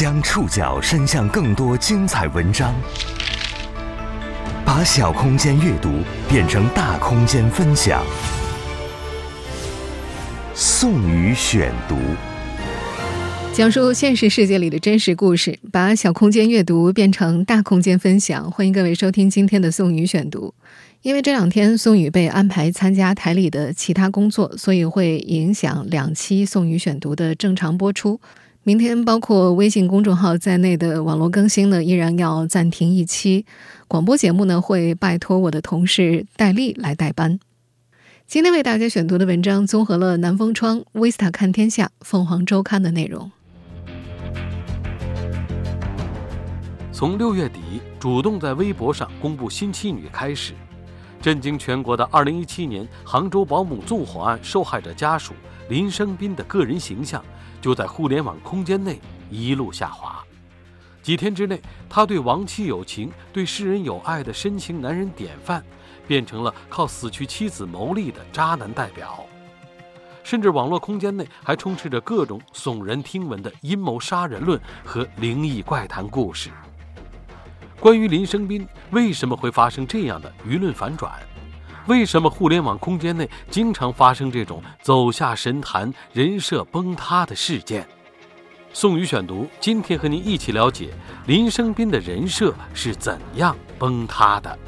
将触角伸向更多精彩文章，把小空间阅读变成大空间分享。宋宇选读，讲述现实世界里的真实故事，把小空间阅读变成大空间分享。欢迎各位收听今天的宋宇选读。因为这两天宋宇被安排参加台里的其他工作，所以会影响两期宋宇选读的正常播出。明天包括微信公众号在内的网络更新呢，依然要暂停一期。广播节目呢，会拜托我的同事戴丽来代班。今天为大家选读的文章综合了南风窗、Vista 看天下、凤凰周刊的内容。从六月底主动在微博上公布新妻女开始，震惊全国的2017年杭州保姆纵火案受害者家属林生斌的个人形象。就在互联网空间内一路下滑，几天之内，他对亡妻有情、对世人有爱的深情男人典范，变成了靠死去妻子牟利的渣男代表。甚至网络空间内还充斥着各种耸人听闻的阴谋杀人论和灵异怪谈故事。关于林生斌为什么会发生这样的舆论反转？为什么互联网空间内经常发生这种走下神坛、人设崩塌的事件？宋宇选读，今天和您一起了解林生斌的人设是怎样崩塌的。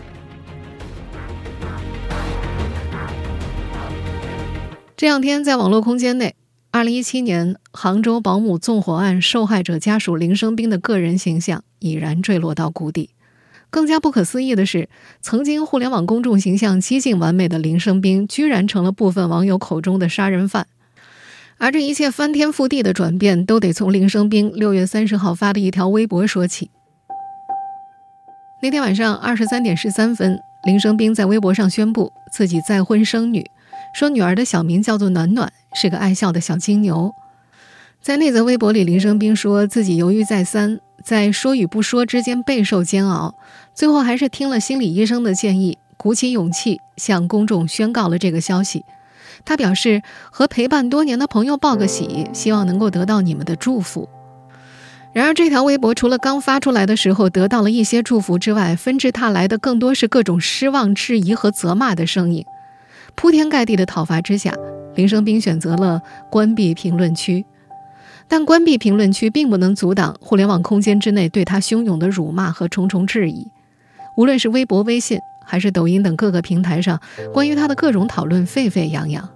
这两天，在网络空间内，二零一七年杭州保姆纵火案受害者家属林生斌的个人形象已然坠落到谷底。更加不可思议的是，曾经互联网公众形象接近完美的林生斌，居然成了部分网友口中的杀人犯。而这一切翻天覆地的转变，都得从林生斌六月三十号发的一条微博说起。那天晚上二十三点十三分，林生斌在微博上宣布自己再婚生女，说女儿的小名叫做暖暖，是个爱笑的小金牛。在那则微博里，林生斌说自己犹豫再三。在说与不说之间备受煎熬，最后还是听了心理医生的建议，鼓起勇气向公众宣告了这个消息。他表示和陪伴多年的朋友报个喜，希望能够得到你们的祝福。然而，这条微博除了刚发出来的时候得到了一些祝福之外，纷至沓来的更多是各种失望、质疑和责骂的声音。铺天盖地的讨伐之下，林生斌选择了关闭评论区。但关闭评论区并不能阻挡互联网空间之内对他汹涌的辱骂和重重质疑。无论是微博、微信，还是抖音等各个平台上，关于他的各种讨论沸沸扬扬。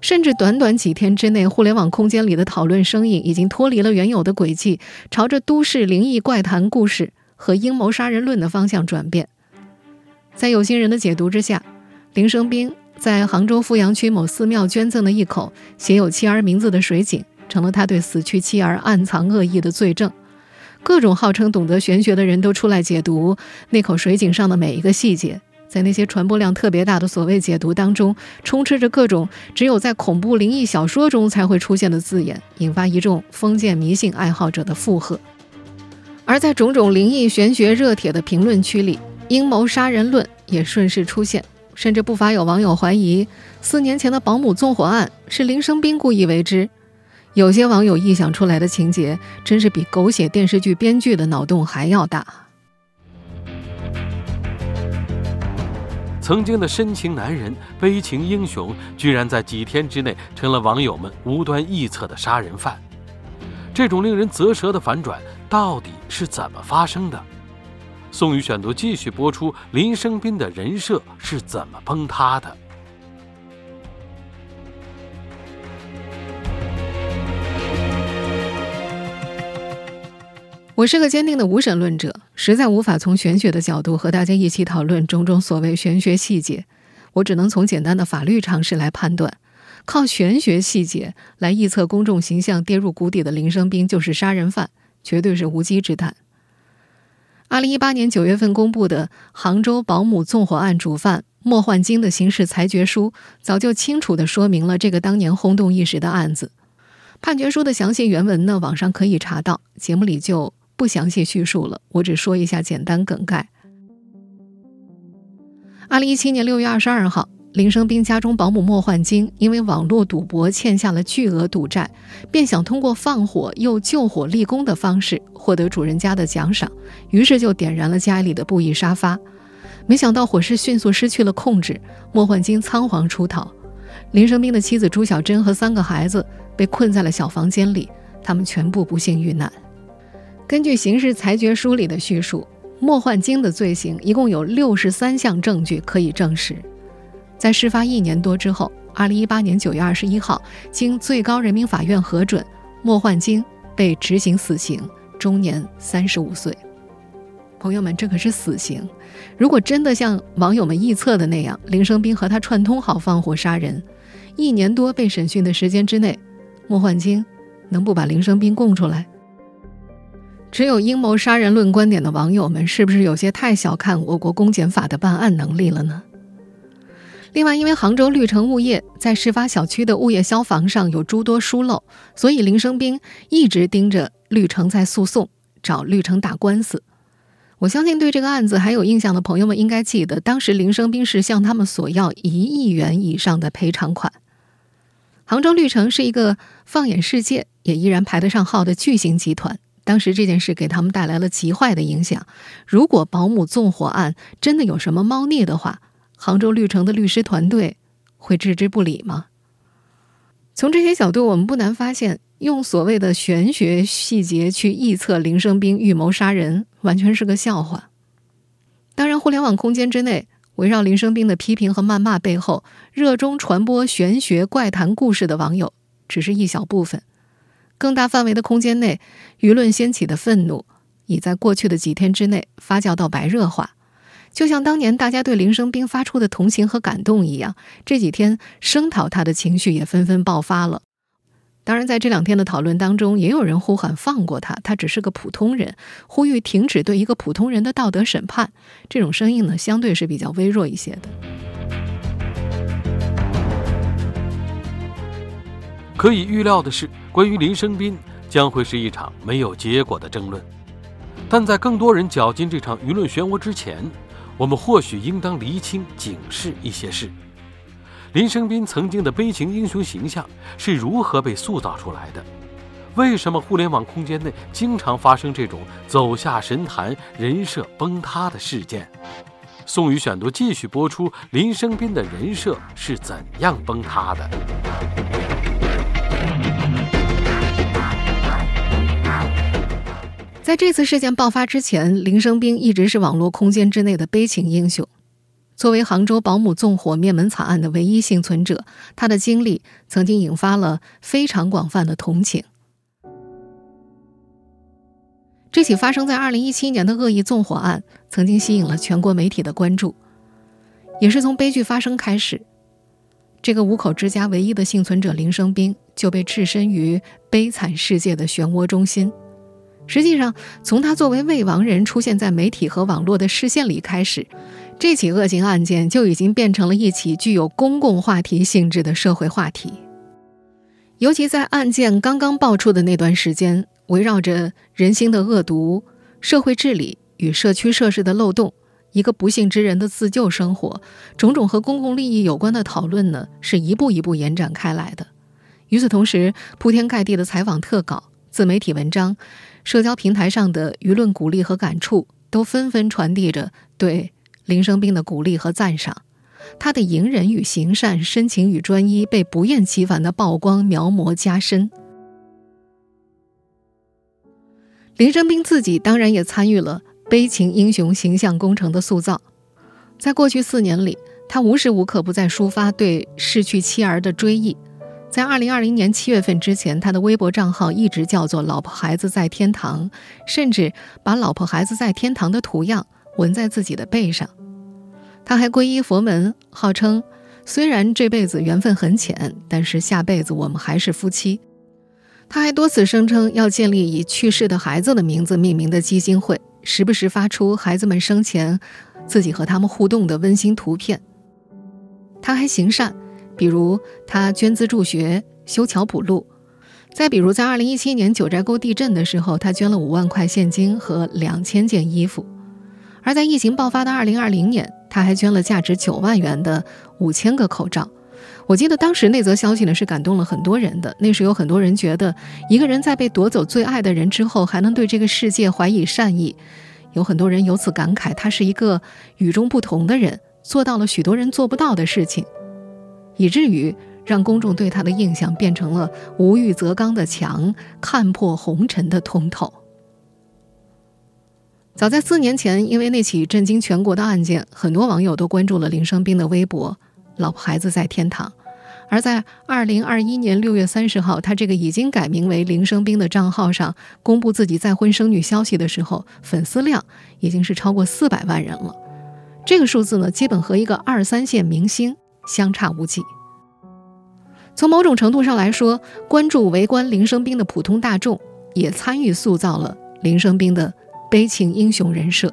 甚至短短几天之内，互联网空间里的讨论声音已经脱离了原有的轨迹，朝着都市灵异怪谈故事和阴谋杀人论的方向转变。在有心人的解读之下，林生斌在杭州富阳区某寺庙捐赠的一口写有妻儿名字的水井。成了他对死去妻儿暗藏恶意的罪证，各种号称懂得玄学的人都出来解读那口水井上的每一个细节。在那些传播量特别大的所谓解读当中，充斥着各种只有在恐怖灵异小说中才会出现的字眼，引发一众封建迷信爱好者的附和。而在种种灵异玄学热帖的评论区里，阴谋杀人论也顺势出现，甚至不乏有网友怀疑四年前的保姆纵火案是林生斌故意为之。有些网友臆想出来的情节，真是比狗血电视剧编剧的脑洞还要大。曾经的深情男人、悲情英雄，居然在几天之内成了网友们无端臆测的杀人犯。这种令人啧舌的反转，到底是怎么发生的？宋宇选读继续播出：林生斌的人设是怎么崩塌的？我是个坚定的无神论者，实在无法从玄学的角度和大家一起讨论种种所谓玄学细节。我只能从简单的法律常识来判断，靠玄学细节来臆测公众形象跌入谷底的林生斌就是杀人犯，绝对是无稽之谈。二零一八年九月份公布的杭州保姆纵火案主犯莫焕晶的刑事裁决书，早就清楚地说明了这个当年轰动一时的案子。判决书的详细原文呢，网上可以查到，节目里就。不详细叙述了，我只说一下简单梗概。二零一七年六月二十二号，林生斌家中保姆莫焕晶因为网络赌博欠下了巨额赌债，便想通过放火又救火立功的方式获得主人家的奖赏，于是就点燃了家里的布艺沙发。没想到火势迅速失去了控制，莫焕晶仓皇出逃。林生斌的妻子朱小珍和三个孩子被困在了小房间里，他们全部不幸遇难。根据刑事裁决书里的叙述，莫焕晶的罪行一共有六十三项证据可以证实。在事发一年多之后，二零一八年九月二十一号，经最高人民法院核准，莫焕晶被执行死刑，终年三十五岁。朋友们，这可是死刑！如果真的像网友们臆测的那样，林生斌和他串通好放火杀人，一年多被审讯的时间之内，莫焕晶能不把林生斌供出来？持有阴谋杀人论观点的网友们，是不是有些太小看我国公检法的办案能力了呢？另外，因为杭州绿城物业在事发小区的物业消防上有诸多疏漏，所以林生斌一直盯着绿城在诉讼，找绿城打官司。我相信对这个案子还有印象的朋友们应该记得，当时林生斌是向他们索要一亿元以上的赔偿款。杭州绿城是一个放眼世界也依然排得上号的巨型集团，当时这件事给他们带来了极坏的影响。如果保姆纵火案真的有什么猫腻的话，杭州绿城的律师团队会置之不理吗？从这些角度，我们不难发现，用所谓的玄学细节去臆测林生斌预谋杀人，完全是个笑话。当然，互联网空间之内，围绕林生斌的批评和谩骂背后，热衷传播玄学怪谈故事的网友只是一小部分。更大范围的空间内，舆论掀起的愤怒，已在过去的几天之内发酵到白热化。就像当年大家对林生斌发出的同情和感动一样，这几天声讨他的情绪也纷纷爆发了。当然，在这两天的讨论当中，也有人呼喊放过他，他只是个普通人，呼吁停止对一个普通人的道德审判。这种声音呢，相对是比较微弱一些的。可以预料的是，关于林生斌将会是一场没有结果的争论。但在更多人搅进这场舆论漩涡之前，我们或许应当厘清、警示一些事：林生斌曾经的悲情英雄形象是如何被塑造出来的？为什么互联网空间内经常发生这种走下神坛、人设崩塌的事件？宋宇选读继续播出：林生斌的人设是怎样崩塌的？在这次事件爆发之前，林生斌一直是网络空间之内的悲情英雄。作为杭州保姆纵火灭门惨案的唯一幸存者，他的经历曾经引发了非常广泛的同情。这起发生在2017年的恶意纵火案，曾经吸引了全国媒体的关注。也是从悲剧发生开始，这个五口之家唯一的幸存者林生斌就被置身于悲惨世界的漩涡中心。实际上，从他作为未亡人出现在媒体和网络的视线里开始，这起恶性案件就已经变成了一起具有公共话题性质的社会话题。尤其在案件刚刚爆出的那段时间，围绕着人心的恶毒、社会治理与社区设施的漏洞、一个不幸之人的自救生活，种种和公共利益有关的讨论呢，是一步一步延展开来的。与此同时，铺天盖地的采访特稿、自媒体文章。社交平台上的舆论鼓励和感触，都纷纷传递着对林生斌的鼓励和赞赏。他的隐忍与行善、深情与专一，被不厌其烦的曝光、描摹、加深。林生斌自己当然也参与了悲情英雄形象工程的塑造。在过去四年里，他无时无刻不在抒发对逝去妻儿的追忆。在二零二零年七月份之前，他的微博账号一直叫做“老婆孩子在天堂”，甚至把“老婆孩子在天堂”的图样纹在自己的背上。他还皈依佛门，号称虽然这辈子缘分很浅，但是下辈子我们还是夫妻。他还多次声称要建立以去世的孩子的名字命名的基金会，时不时发出孩子们生前自己和他们互动的温馨图片。他还行善。比如，他捐资助学、修桥补路；再比如，在二零一七年九寨沟地震的时候，他捐了五万块现金和两千件衣服。而在疫情爆发的2020年，他还捐了价值9万元的五千个口罩。我记得当时那则消息呢是感动了很多人的。那时有很多人觉得，一个人在被夺走最爱的人之后，还能对这个世界怀以善意，有很多人由此感慨，他是一个与众不同的人，做到了许多人做不到的事情，以至于让公众对他的印象变成了无欲则刚的强，看破红尘的通透。早在四年前，因为那起震惊全国的案件，很多网友都关注了林生斌的微博，老婆孩子在天堂。而在二零二一年六月三十号，他这个已经改名为林生斌的账号上公布自己再婚生女消息的时候，粉丝量已经是超过四百万人了。这个数字呢，基本和一个二三线明星相差无几。从某种程度上来说，关注围观林生斌的普通大众，也参与塑造了林生斌的悲情英雄人设。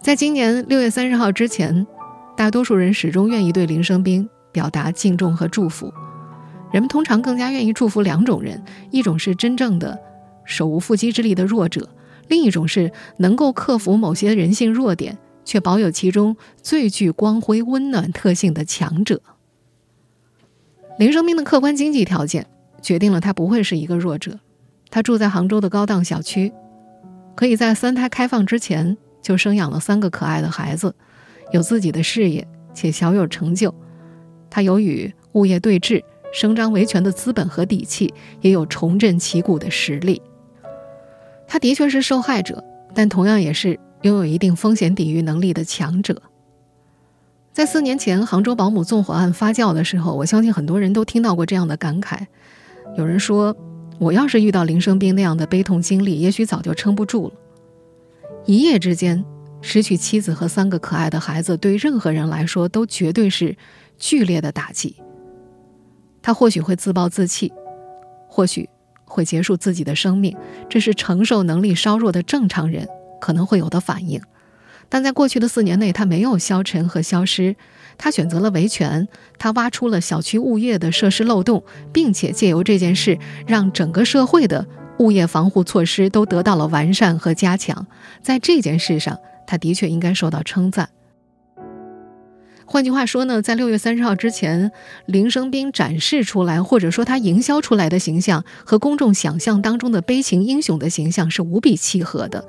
在今年六月三十号之前，大多数人始终愿意对林生斌。表达敬重和祝福，人们通常更加愿意祝福两种人：一种是真正的手无缚鸡之力的弱者，另一种是能够克服某些人性弱点，却保有其中最具光辉温暖特性的强者。林生斌的客观经济条件决定了他不会是一个弱者。他住在杭州的高档小区，可以在三胎开放之前就生养了三个可爱的孩子，有自己的事业且小有成就。他有与物业对峙、声张维权的资本和底气，也有重振旗鼓的实力。他的确是受害者，但同样也是拥有一定风险抵御能力的强者。在四年前杭州保姆纵火案发酵的时候，我相信很多人都听到过这样的感慨：有人说，我要是遇到林生斌那样的悲痛经历，也许早就撑不住了。一夜之间失去妻子和三个可爱的孩子，对任何人来说都绝对是。剧烈的打击，他或许会自暴自弃，或许会结束自己的生命，这是承受能力稍弱的正常人可能会有的反应。但在过去的四年内，他没有消沉和消失，他选择了维权，他挖出了小区物业的设施漏洞，并且借由这件事，让整个社会的物业防护措施都得到了完善和加强。在这件事上，他的确应该受到称赞。换句话说呢，在六月三十号之前，林生斌展示出来或者说他营销出来的形象和公众想象当中的悲情英雄的形象是无比契合的。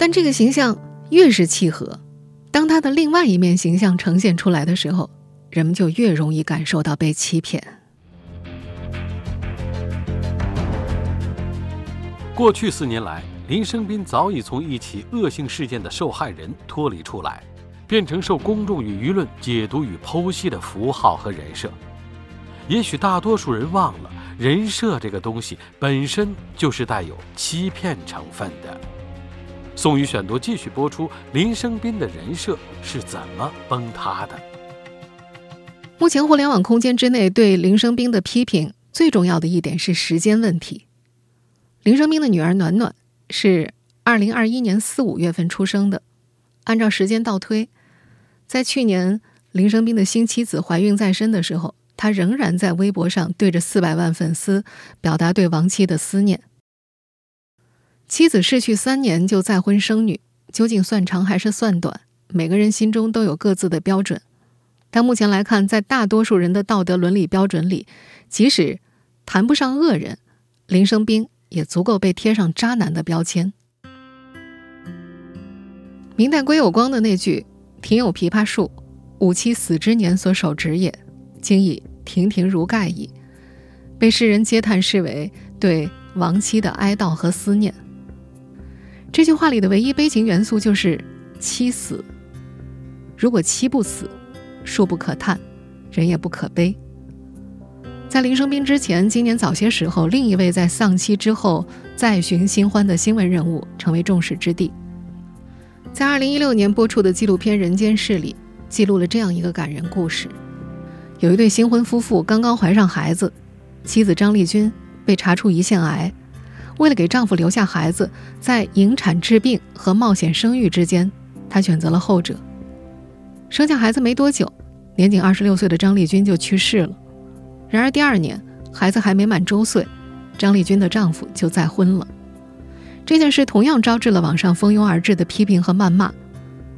但这个形象越是契合，当他的另外一面形象呈现出来的时候，人们就越容易感受到被欺骗。过去四年来，林生斌早已从一起恶性事件的受害人脱离出来。变成受公众与舆论解读与剖析的符号和人设，也许大多数人忘了，人设这个东西本身就是带有欺骗成分的。宋宇选读继续播出：林生斌的人设是怎么崩塌的？目前互联网空间之内对林生斌的批评，最重要的一点是时间问题。林生斌的女儿暖暖是二零二一年四五月份出生的，按照时间倒推。在去年林生斌的新妻子怀孕在身的时候，他仍然在微博上对着四百万粉丝表达对亡妻的思念。妻子逝去三年就再婚生女，究竟算长还是算短？每个人心中都有各自的标准。但目前来看，在大多数人的道德伦理标准里，即使谈不上恶人，林生斌也足够被贴上渣男的标签。明代归有光的那句。庭有枇杷树，吾妻死之年所手植也，今已亭亭如盖矣。被世人嗟叹视为对亡妻的哀悼和思念。这句话里的唯一悲情元素就是妻死。如果妻不死，树不可叹，人也不可悲。在林生斌之前，今年早些时候，另一位在丧妻之后再寻新欢的新闻人物成为众矢之的。在二零一六年播出的纪录片《人间世》里，记录了这样一个感人故事：有一对新婚夫妇刚刚怀上孩子，妻子张丽君被查出胰腺癌，为了给丈夫留下孩子，在引产治病和冒险生育之间，她选择了后者。生下孩子没多久，年仅二十六岁的张丽君就去世了。然而第二年，孩子还没满周岁，张丽君的丈夫就再婚了。这件事同样招致了网上蜂拥而至的批评和谩骂，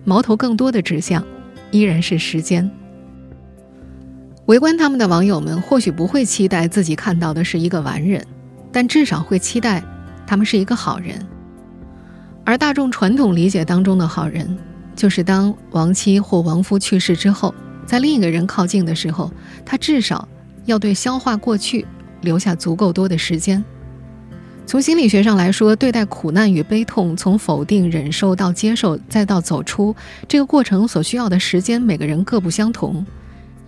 矛头更多的指向依然是时间。围观他们的网友们或许不会期待自己看到的是一个完人，但至少会期待他们是一个好人。而大众传统理解当中的好人，就是当亡妻或亡夫去世之后，在另一个人靠近的时候，他至少要对消化过去留下足够多的时间。从心理学上来说，对待苦难与悲痛，从否定、忍受到接受，再到走出这个过程所需要的时间，每个人各不相同。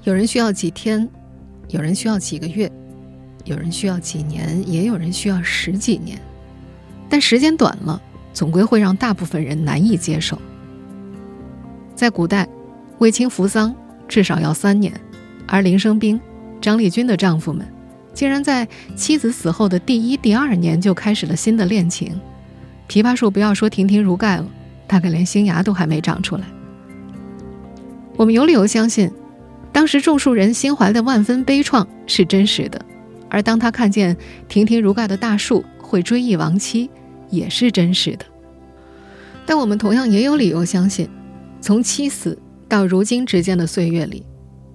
有人需要几天，有人需要几个月，有人需要几年，也有人需要十几年。但时间短了，总归会让大部分人难以接受。在古代，为亲扶丧至少要三年，而林生斌、张丽君的丈夫们。竟然在妻子死后的第一、第二年就开始了新的恋情，枇杷树不要说亭亭如盖了，大概连新芽都还没长出来。我们有理由相信，当时种树人心怀的万分悲怆是真实的，而当他看见亭亭如盖的大树会追忆亡妻，也是真实的。但我们同样也有理由相信，从妻死到如今之间的岁月里，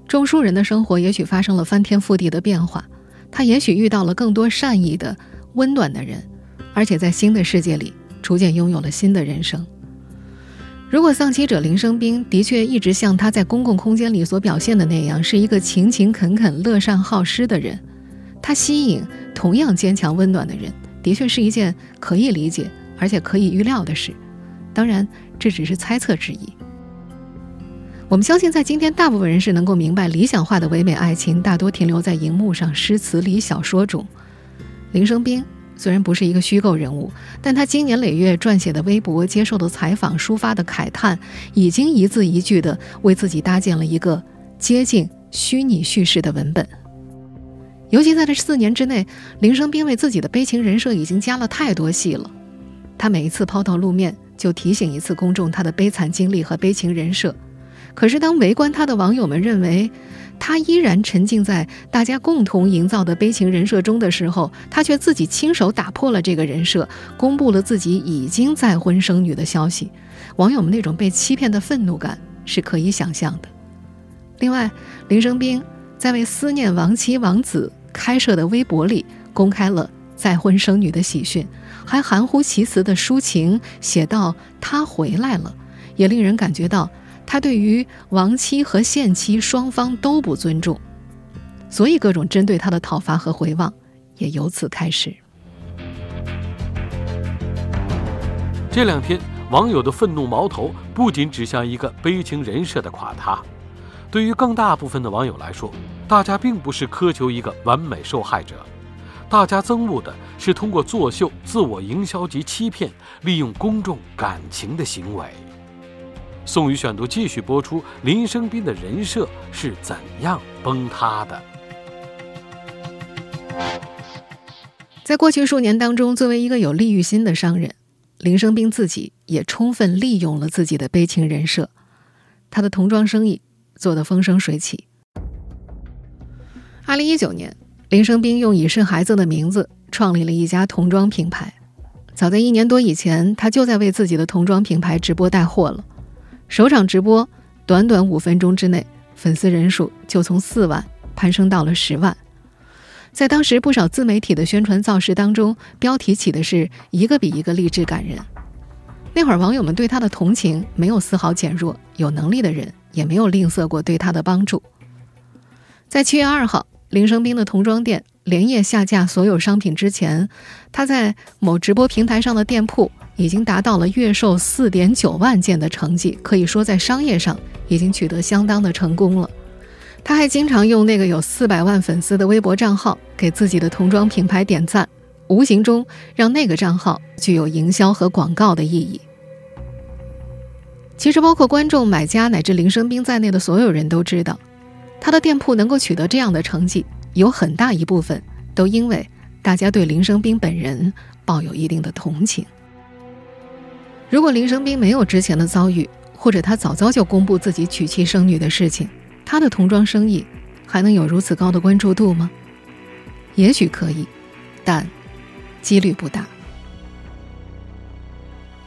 中书人的生活也许发生了翻天覆地的变化。他也许遇到了更多善意的、温暖的人，而且在新的世界里逐渐拥有了新的人生。如果丧妻者林生斌的确一直像他在公共空间里所表现的那样，是一个勤勤恳恳、乐善好施的人，他吸引同样坚强温暖的人，的确是一件可以理解而且可以预料的事。当然，这只是猜测之一。我们相信，在今天，大部分人是能够明白，理想化的唯美爱情大多停留在荧幕上、诗词里、小说中。林生斌虽然不是一个虚构人物，但他经年累月撰写的微博、接受的采访、抒发的慨叹，已经一字一句地为自己搭建了一个接近虚拟叙事的文本。尤其在这四年之内，林生斌为自己的悲情人设已经加了太多戏了。他每一次抛头露面，就提醒一次公众他的悲惨经历和悲情人设。可是，当围观他的网友们认为他依然沉浸在大家共同营造的悲情人设中的时候，他却自己亲手打破了这个人设，公布了自己已经再婚生女的消息。网友们那种被欺骗的愤怒感是可以想象的。另外，林生斌在为思念亡妻亡子开设的微博里公开了再婚生女的喜讯，还含糊其辞的抒情写道：“他回来了”，也令人感觉到。他对于亡妻和现妻双方都不尊重，所以各种针对他的讨伐和回望也由此开始。这两天，网友的愤怒矛头不仅指向一个悲情人设的垮塌，对于更大部分的网友来说，大家并不是苛求一个完美受害者，大家憎恶的是通过作秀、自我营销及欺骗，利用公众感情的行为。宋宇选读继续播出，林生斌的人设是怎样崩塌的？在过去数年当中，作为一个有利欲心的商人，林生斌自己也充分利用了自己的悲情人设，他的童装生意做得风生水起。二零一九年，林生斌用“已逝孩子”的名字创立了一家童装品牌。早在一年多以前，他就在为自己的童装品牌直播带货了。首场直播，短短五分钟之内，粉丝人数就从四万攀升到了十万。在当时不少自媒体的宣传造势当中，标题起的是一个比一个励志感人。那会儿网友们对他的同情没有丝毫减弱，有能力的人也没有吝啬过对他的帮助。在七月二号，林生斌的童装店连夜下架所有商品之前，他在某直播平台上的店铺。已经达到了月售四点九万件的成绩，可以说在商业上已经取得相当的成功了。他还经常用那个有四百万粉丝的微博账号给自己的童装品牌点赞，无形中让那个账号具有营销和广告的意义。其实，包括观众、买家乃至林生斌在内的所有人都知道，他的店铺能够取得这样的成绩，有很大一部分都因为大家对林生斌本人抱有一定的同情。如果林生斌没有之前的遭遇，或者他早早就公布自己娶妻生女的事情，他的童装生意还能有如此高的关注度吗？也许可以，但几率不大。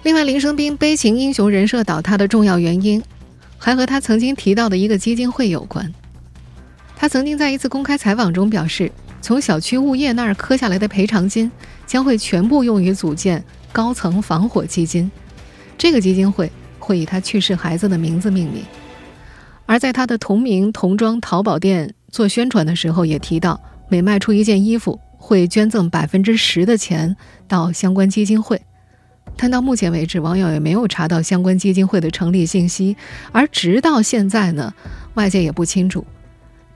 另外，林生斌悲情英雄人设倒塌的重要原因，还和他曾经提到的一个基金会有关。他曾经在一次公开采访中表示，从小区物业那儿磕下来的赔偿金将会全部用于组建高层防火基金，这个基金会会以他去世孩子的名字命名。而在他的同名童装淘宝店做宣传的时候，也提到每卖出一件衣服会捐赠百分之十的钱到相关基金会。但到目前为止，网友也没有查到相关基金会的成立信息。而直到现在呢，外界也不清楚，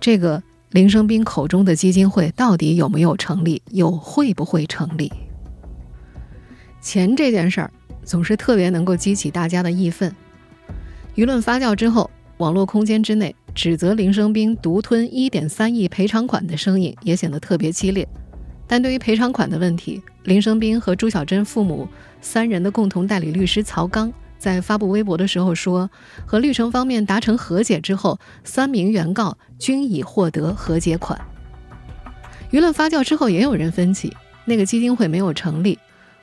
这个林生斌口中的基金会到底有没有成立，又会不会成立？钱这件事儿总是特别能够激起大家的义愤。舆论发酵之后，网络空间之内指责林生斌独吞一点三亿赔偿款的声音也显得特别激烈。但对于赔偿款的问题，林生斌和朱小珍父母三人的共同代理律师曹刚在发布微博的时候说，和绿城方面达成和解之后，三名原告均已获得和解款。舆论发酵之后，也有人分析，那个基金会没有成立，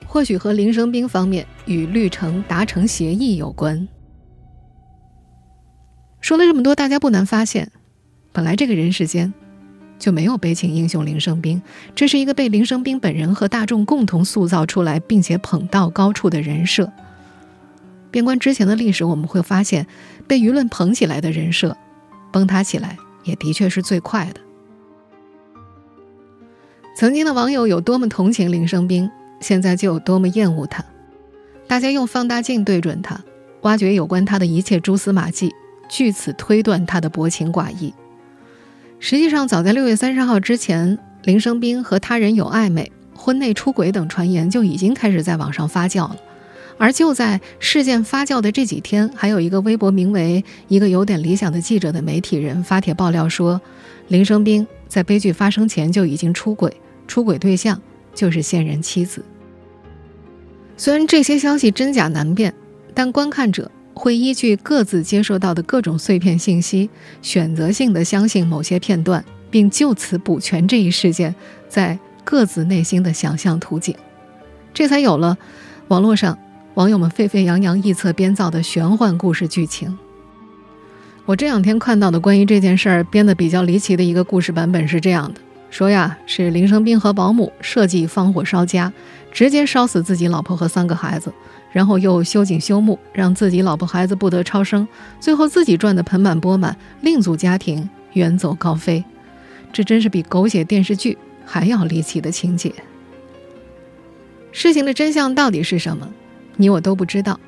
或许和林生斌方面与绿城达成协议有关。说了这么多，大家不难发现，本来这个人世间。就没有悲情英雄林生斌，这是一个被林生斌本人和大众共同塑造出来，并且捧到高处的人设。边观之前的历史，我们会发现，被舆论捧起来的人设，崩塌起来也的确是最快的。曾经的网友有多么同情林生斌，现在就有多么厌恶他。大家用放大镜对准他，挖掘有关他的一切蛛丝马迹，据此推断他的薄情寡义。实际上，早在六月三十号之前，林生斌和他人有暧昧、婚内出轨等传言就已经开始在网上发酵了。而就在事件发酵的这几天，还有一个微博名为“一个有点理想的记者”的媒体人发帖爆料说，林生斌在悲剧发生前就已经出轨，出轨对象就是现任妻子。虽然这些消息真假难辨，但观看者。会依据各自接受到的各种碎片信息，选择性的相信某些片段，并就此补全这一事件在各自内心的想象图景，这才有了网络上网友们沸沸扬扬臆测编造的玄幻故事剧情。我这两天看到的关于这件事儿编的比较离奇的一个故事版本是这样的：说呀，是林生斌和保姆设计放火烧家，直接烧死自己老婆和三个孩子。然后又修井修木，让自己老婆孩子不得超生，最后自己赚得盆满钵满，另组家庭，远走高飞。这真是比狗血电视剧还要离奇的情节。事情的真相到底是什么？你我都不知道。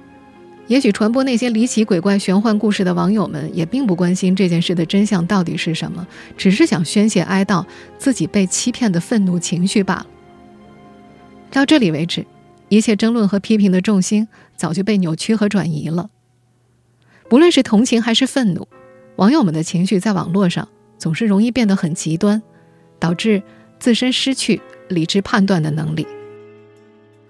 也许传播那些离奇鬼怪玄幻故事的网友们也并不关心这件事的真相到底是什么，只是想宣泄哀悼自己被欺骗的愤怒情绪罢了。到这里为止。一切争论和批评的重心早就被扭曲和转移了。不论是同情还是愤怒，网友们的情绪在网络上总是容易变得很极端，导致自身失去理智判断的能力。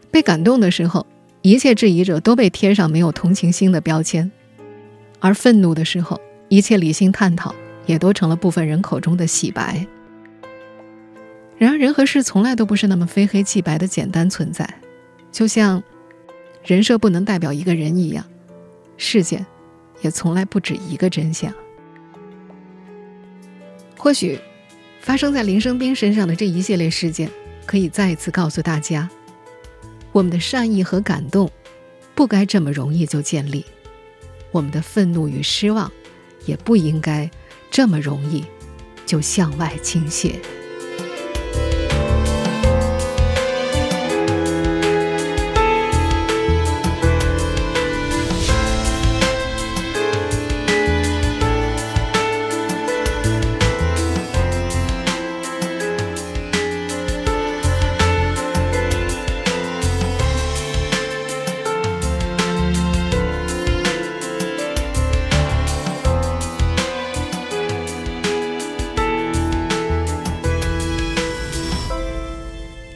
被感动的时候，一切质疑者都被贴上没有同情心的标签；而愤怒的时候，一切理性探讨也都成了部分人口中的洗白。然而，人和事从来都不是那么非黑即白的简单存在。就像人设不能代表一个人一样，事件也从来不止一个真相。或许发生在林生斌身上的这一系列事件，可以再一次告诉大家：我们的善意和感动不该这么容易就建立；我们的愤怒与失望也不应该这么容易就向外倾泻。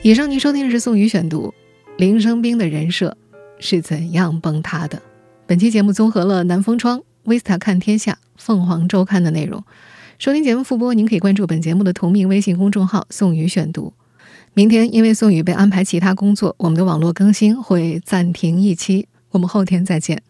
以上您收听的是宋宇选读，林生斌的人设是怎样崩塌的？本期节目综合了南风窗、威斯塔看天下、凤凰周刊的内容。收听节目复播，您可以关注本节目的同名微信公众号“宋宇选读”。明天因为宋宇被安排其他工作，我们的网络更新会暂停一期。我们后天再见。